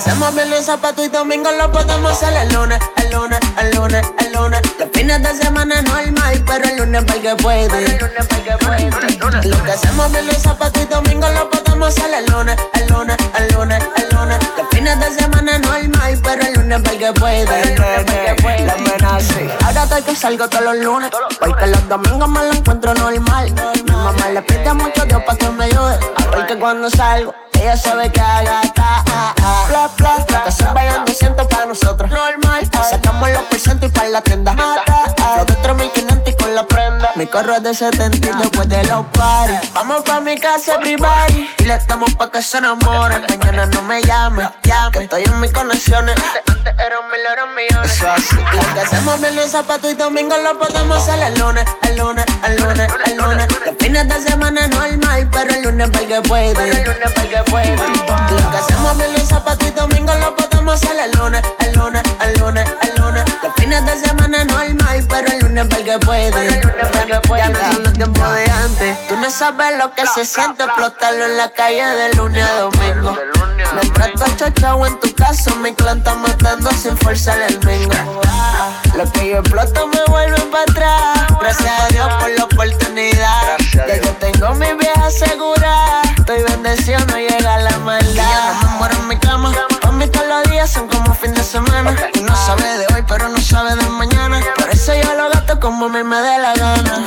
Hacemos bien los zapatos y domingo lo podemos hacer el lunes, el lunes, el lunes, el lunes. Los fines de semana no hay más, pero el lunes para que puede. El lunes para que puede. Lo que hacemos bien los zapatos y domingo lo podemos hacer el lunes, el lunes, el lunes, el lunes. Los fines de semana no hay más, pero el lunes para que puede. El lunes para que puede. Ahora estoy que salgo todos los lunes, porque los domingos me lo encuentro normal. Mi mamá le pide mucho Dios para que me ayude, porque cuando salgo ella sabe que haga ta, ah, ah. Bla, bla, 200 para nosotros. Normal. Sacamos los porcentos y para la tienda. Mata. Los de 3500 y con la prenda. Mi carro es de 70 y después de los paris. Vamos pa' mi casa, everybody. Y le estamos pa' que se enamoren. Mañana no me llames, llame. Que estoy en mis conexiones. Antes eran mil, eran millones. Eso así. Lo que hacemos bien los zapatos y domingo lo podemos hacer el lunes, el lunes, el lunes, el lunes. Los fines de semana no hay más, pero el lunes para que puede. El lunes para que lo que hacemos bien los zapatos y domingo lo podemos hacer el lunes, el lunes, el lunes, el lunes. Los fines de semana no hay más, pero el lunes para que puede. El lunes para que puede. Ya no son los tiempos de antes. Tú no sabes lo que se siente explotarlo en la calle de lunes a domingo. Mientras tú chachao en tu caso, mi clan está matando sin forzar el mingo. Lo que yo exploto me vuelve para atrás. Gracias a Dios por la oportunidad. Ya yo tengo mi vieja segura. Estoy bendecido, no llega la maldad. Y ya no me muero en mi cama. Para mí todos los días son como fin de semana. Y no sabe de hoy, pero no sabe de mañana. Por eso yo lo gasto como a mí me dé la gana.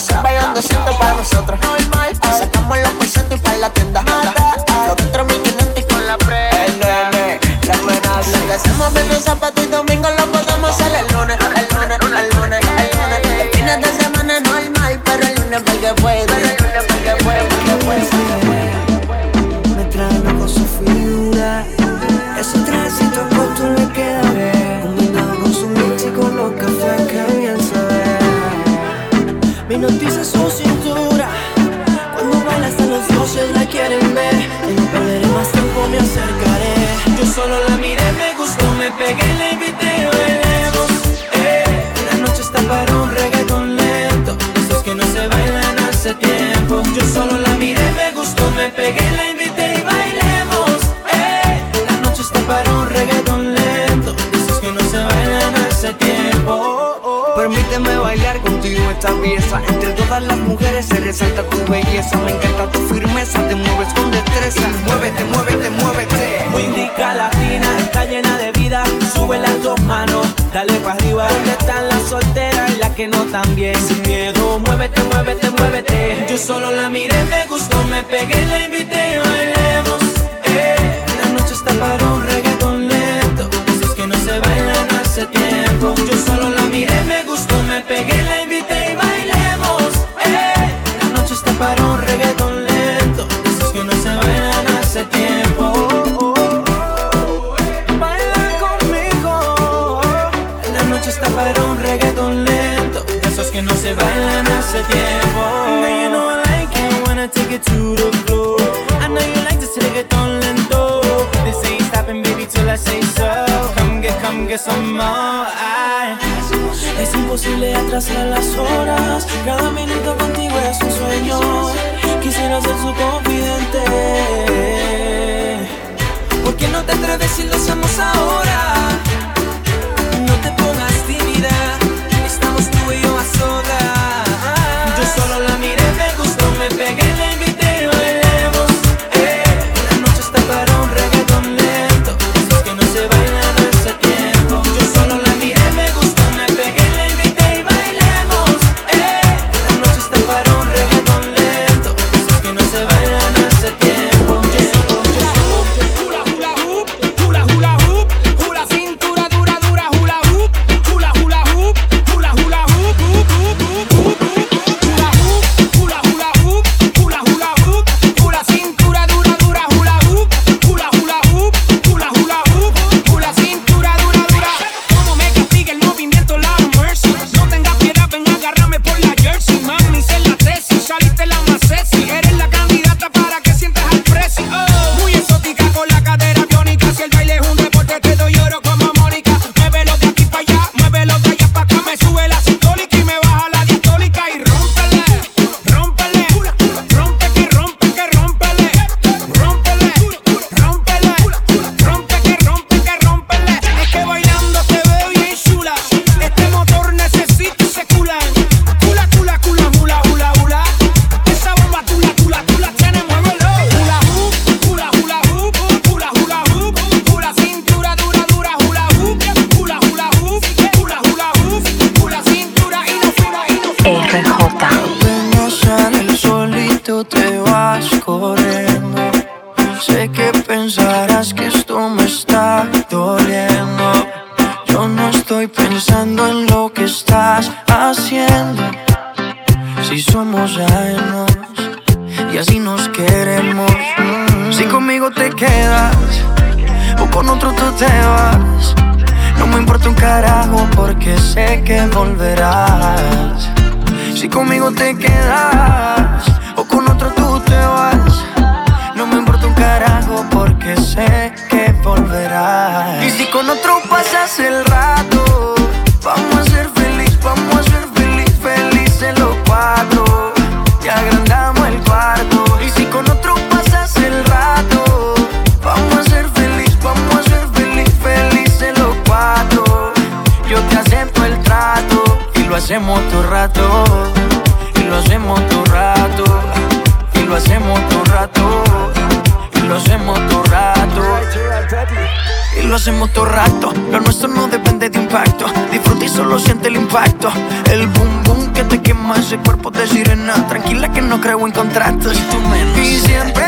Se vayan 200 para nosotros. Normal. Sacamos los porcentos y para la tienda. Los dentro 1500 y con la pre. El nene, la amenaza. Que hacemos bien los zapatos y domingo lo Entre todas las mujeres se resalta tu belleza. Me encanta tu firmeza, te mueves con destreza. Muévete, muévete, muévete. Indica latina, está llena de vida. Sube las dos manos, dale para arriba. ¿Dónde están las solteras y las que no también? Sin miedo, muévete, muévete, muévete. Yo solo la miré, me gustó, me pegué, la invité y bailemos. Eh, la noche está para un reggaeton lento. Esos que no se bailan hace tiempo. Yo solo la miré, me gustó, me pegué, la invité las horas. Cada minuto contigo es un sueño. Quisiera ser su confidente. ¿Por qué no te atreves si lo hacemos ahora? Si conmigo te quedas o con otro tú te vas. No me importa un carajo porque sé que volverás. Y si con otro pasas el rato, vamos a ser feliz, vamos a ser feliz, felices los cuatro. Y agrandamos el cuarto. Y si con otro pasas el rato, vamos a ser feliz, vamos a ser feliz, felices los cuatro. Yo te acepto el trato y lo hacemos todo rato. Lo hacemos todo rato. Y lo hacemos todo rato. Y lo hacemos todo rato. Y lo hacemos todo rato. Lo nuestro no depende de impacto. Disfruta y solo siente el impacto. El boom boom que te quema ese cuerpo de sirena. Tranquila que no creo en contratos. Y tú menos. Y siempre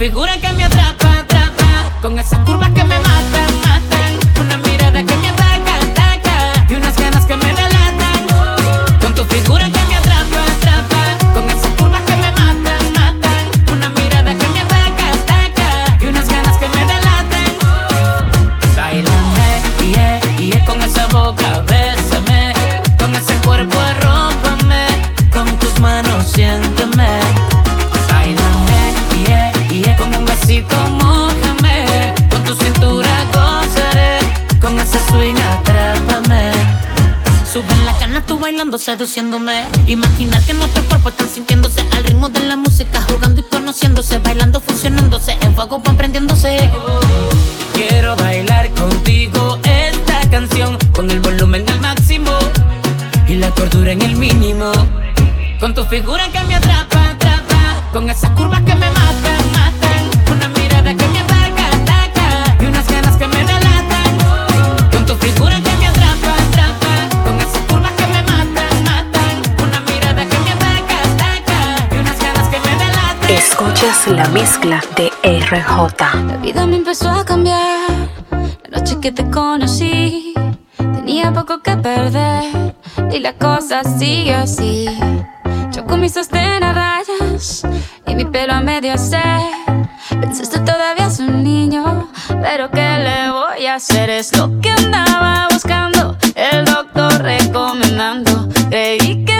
figura que seduciéndome. Imaginar que nuestros cuerpos están sintiéndose Al ritmo de la música, jugando y conociéndose Bailando, fusionándose, en fuego van prendiéndose Quiero bailar contigo esta canción Con el volumen al máximo Y la cordura en el mínimo. Con tu figura que me atrapa, atrapa Con esas curvas que me matan Escuchas la mezcla de RJ. La vida me empezó a cambiar. La noche que te conocí, tenía poco que perder. Y la cosa sigue así. Yo con mi sostén a rayas y mi pelo a medio hacer. Pensaste todavía es un niño, pero ¿qué le voy a hacer? Es lo que andaba buscando, el doctor recomendando. Creí que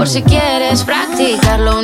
Por si quieres practicar. Lo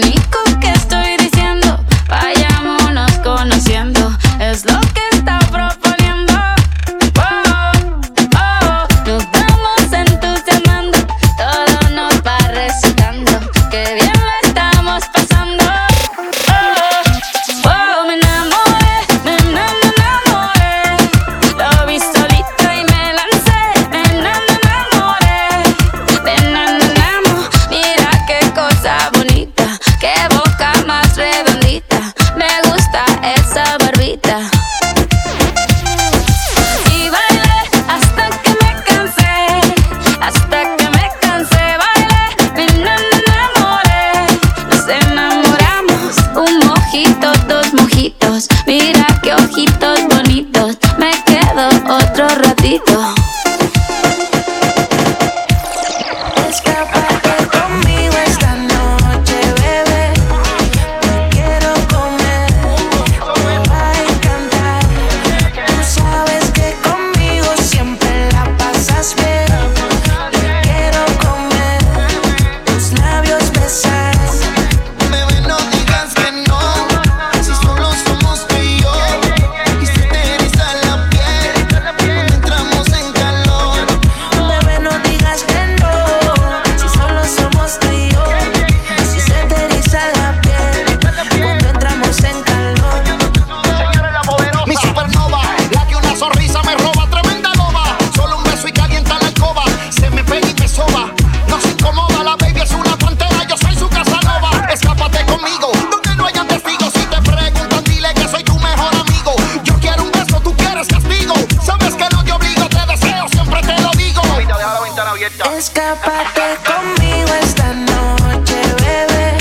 Escápate conmigo esta noche, bebé.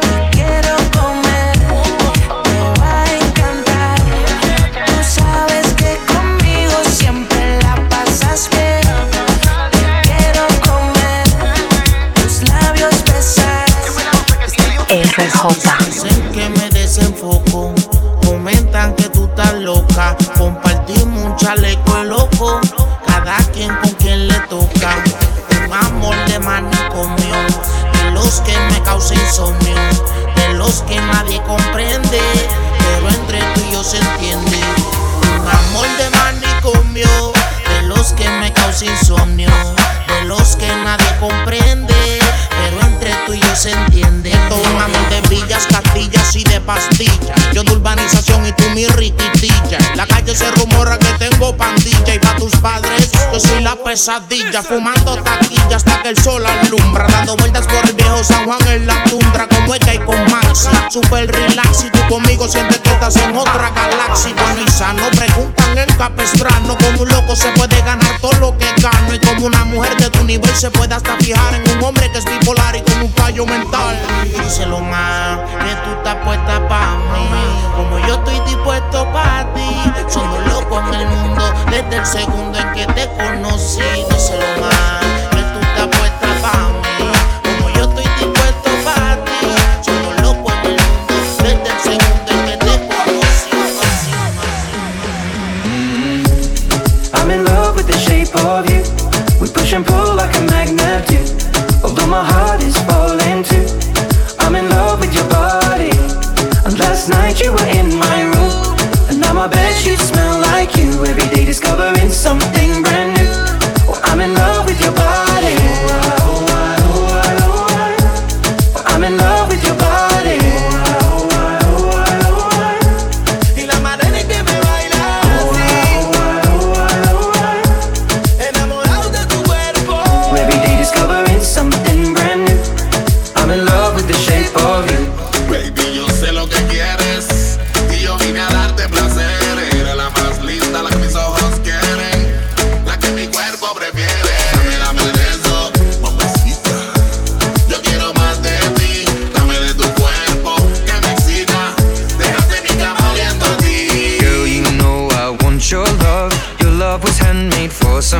Te quiero comer, te va a encantar. Tú sabes que conmigo siempre la pasas bien. Te quiero comer, tus labios besar. Sé que me desenfoco. Comentan que tú estás loca. Compartimos un chaleco loco los que me causa insomnio, de los que nadie comprende, pero entre tú y yo se entiende. Un amor de manicomio, de los que me causa insomnio, de los que nadie comprende, pero entre tú y yo se entiende pastillas, castillas y de pastillas. Yo de urbanización y tú mi riquitilla. La calle se rumora que tengo pandilla y pa' tus padres yo soy la pesadilla. Fumando taquilla hasta que el sol alumbra. Dando vueltas por el viejo San Juan en la tundra con ella y con Maxi. Super relax y tú conmigo sientes que estás en otra galaxia. Bueno y sano, preguntan el capestrano. Como un loco se puede ganar todo lo que gano. Y como una mujer de tu nivel se puede hasta fijar en un hombre que es bipolar y con un fallo mental. Díselo mal que tú estás puesta para mí. Como yo estoy dispuesto para ti, somos locos en el mundo desde el segundo en que te conocí.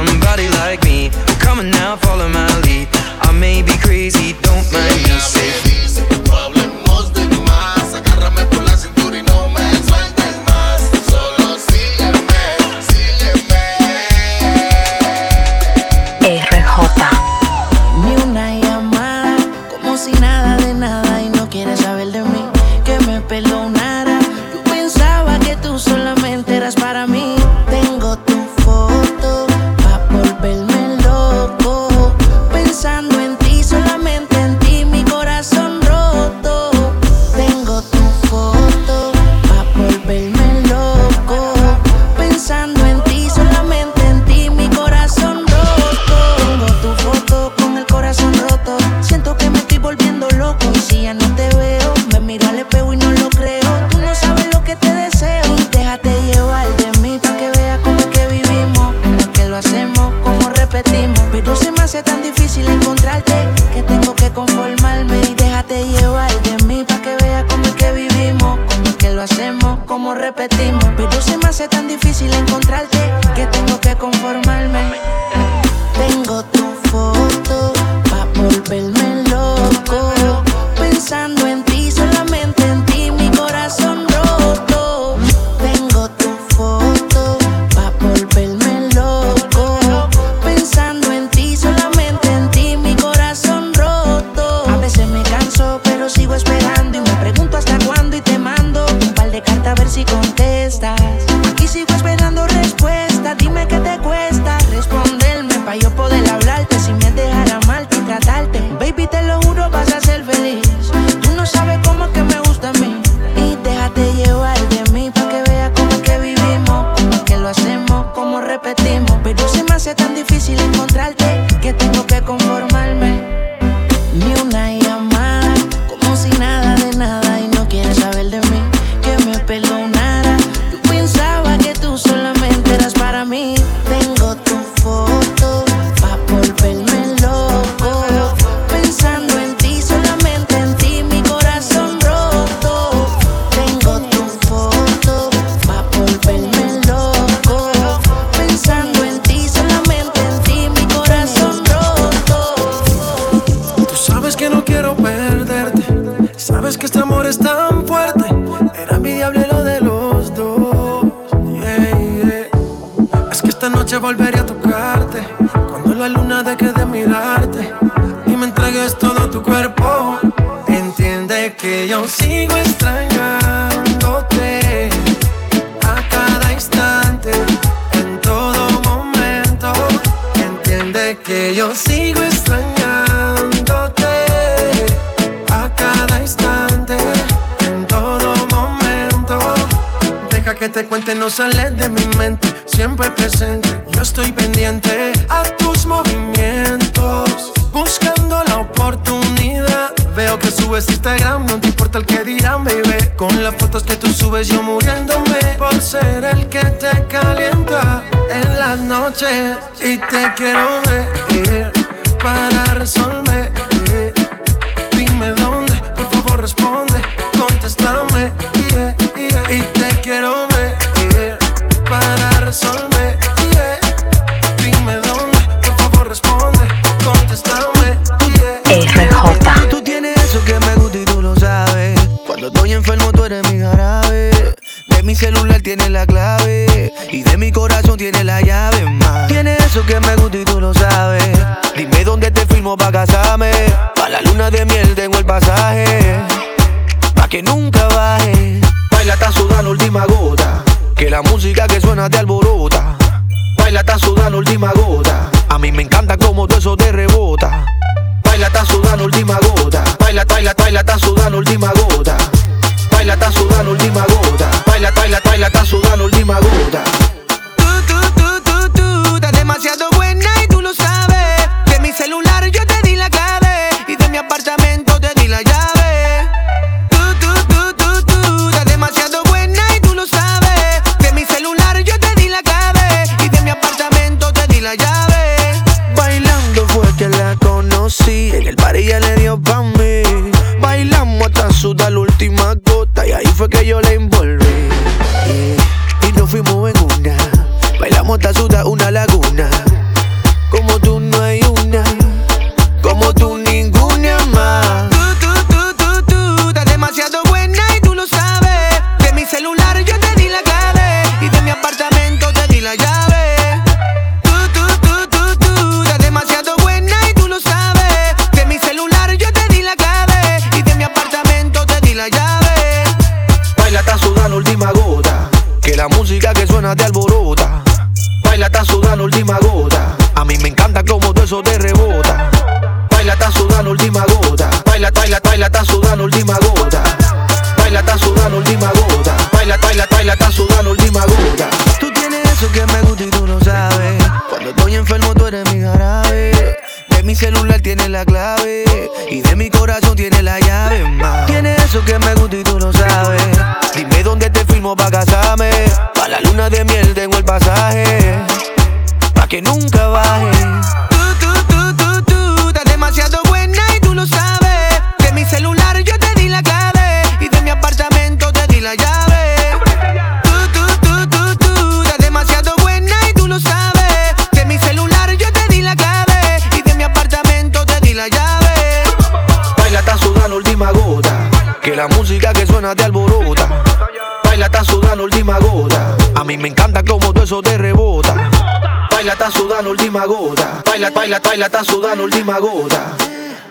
somebody like me. Well, come on now, follow my lead. I may be crazy. Esta noche volveré a tocarte. Cuando la luna deje de mirarte y me entregues todo tu cuerpo. Entiende que yo sigo extrañándote a cada instante, en todo momento. Entiende que yo sigo extrañándote te no sale de mi mente, siempre presente. Yo estoy pendiente a tus movimientos, buscando la oportunidad. Veo que subes Instagram, no te importa el que dirán, baby. Con las fotos que tú subes, yo muriéndome por ser el que te calienta en las noches. Y te quiero ver para resolver. Que la música que suena te alborota. Baila, está sudando última gota. A mí me encanta como todo eso te rebota. Baila, está sudando última gota. Baila, baila, baila, está sudando última gota. Baila, está sudando última gota. Baila, baila, baila, está sudando última gota. Alborota. Baila, está sudando última gota. A mí me encanta como todo eso te rebota. Baila, está sudando última gota. Baila, baila, baila, está sudando última gota. Baila, está sudando última gota. Baila, baila, baila, está sudando última gota. Tú tienes eso que me gusta y tú lo sabes. Cuando estoy enfermo, tú eres mi jarabe. De mi celular tienes la clave. Y de mi corazón tienes la llave más. Tienes eso que me gusta y tú lo sabes. Dime pa' casarme. Pa' la luna de miel tengo el pasaje. Pa' que nunca baje. Tú, tú, tú, tú, tú, estás demasiado buena y tú lo sabes. De mi celular yo te di la clave. Y de mi apartamento te di la llave. Tú, tú, tú, tú, tú, estás demasiado buena y tú lo sabes. De mi celular yo te di la clave y de mi apartamento te di la llave. Baila, está sudando última gota. Que la música que suena te alborota. Sudando última gota. A mí me encanta como todo eso te rebota. Baila, está sudando última gota. Baila, baila, baila, está sudando última gota.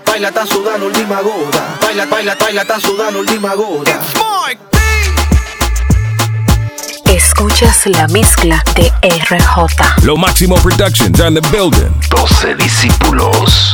Baila, está sudando última gota. Baila, baila, baila, está sudando última gota. Escuchas la mezcla de RJ. Lo Máximo Productions and the building. 12 discípulos.